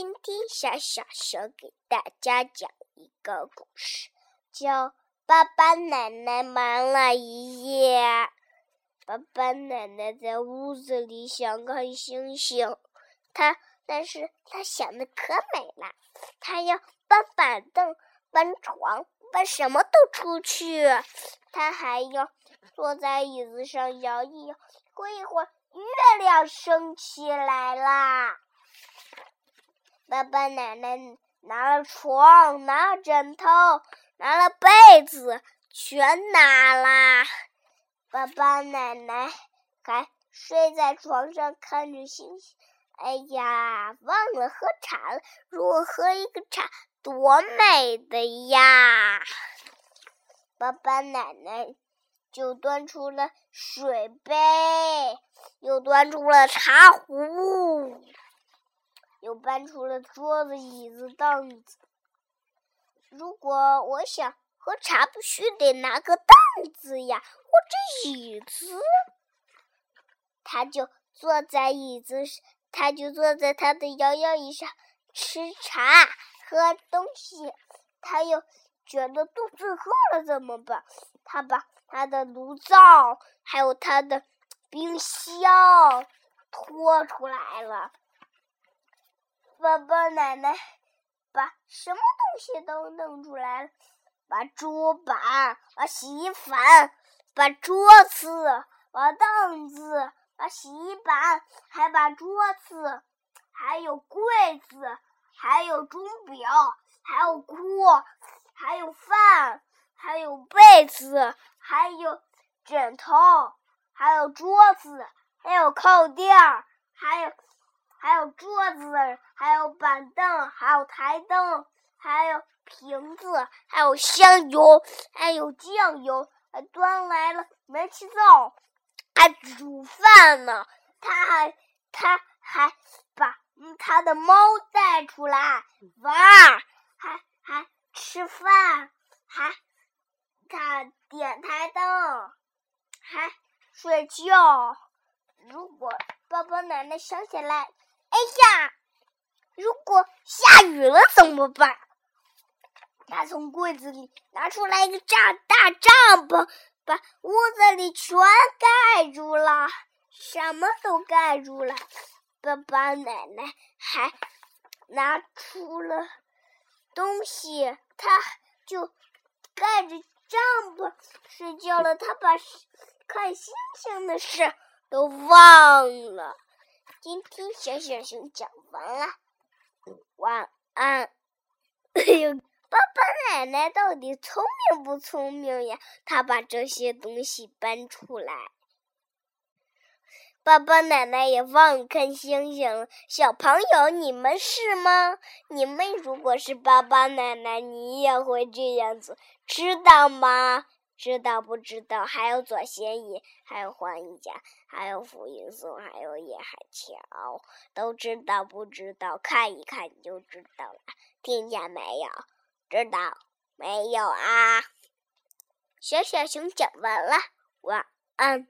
今天小小熊给大家讲一个故事，叫《爸爸奶奶忙了一夜》。爸爸奶奶在屋子里想看星星，他但是他想的可美了，他要搬板凳、搬床、搬什么都出去，他还要坐在椅子上摇一摇。过一会儿，月亮升起来啦。爸爸奶奶拿了床，拿了枕头，拿了被子，全拿啦。爸爸奶奶还睡在床上看着星星。哎呀，忘了喝茶了！如果喝一个茶，多美的呀！爸爸奶奶就端出了水杯，又端出了茶壶。又搬出了桌子、椅子、凳子。如果我想喝茶，必须得拿个凳子呀，或者椅子。他就坐在椅子上，他就坐在他的摇摇椅上吃茶、喝东西。他又觉得肚子饿了，怎么办？他把他的炉灶还有他的冰箱拖出来了。爸爸奶奶把什么东西都弄出来了，把桌板、把洗衣粉、把桌子、把凳子、把洗衣板，还把桌子，还有柜子，还有钟表，还有锅，还有饭，还有被子，还有枕头，还有桌子，还有靠垫儿，还有。还有桌子，还有板凳，还有台灯，还有瓶子，还有香油，还有酱油，还端来了煤气灶，还煮饭呢。他还他还把他的猫带出来玩，还还吃饭，还他点台灯，还睡觉。如果爸爸奶奶想起来。哎呀，如果下雨了怎么办？他从柜子里拿出来一个大大帐篷，把屋子里全盖住了，什么都盖住了。爸爸奶奶还拿出了东西，他就盖着帐篷睡觉了。他把看星星的事都忘了。今天小小熊讲完了，晚安。哎呦，爸爸奶奶到底聪明不聪明呀？他把这些东西搬出来。爸爸奶奶也忘看星星了。小朋友，你们是吗？你们如果是爸爸奶奶，你也会这样子，知道吗？知道不知道？还有左贤义，还有黄一佳，还有傅云松，还有叶海乔，都知道不知道？看一看你就知道了。听见没有？知道没有啊？小小熊讲完了，晚安。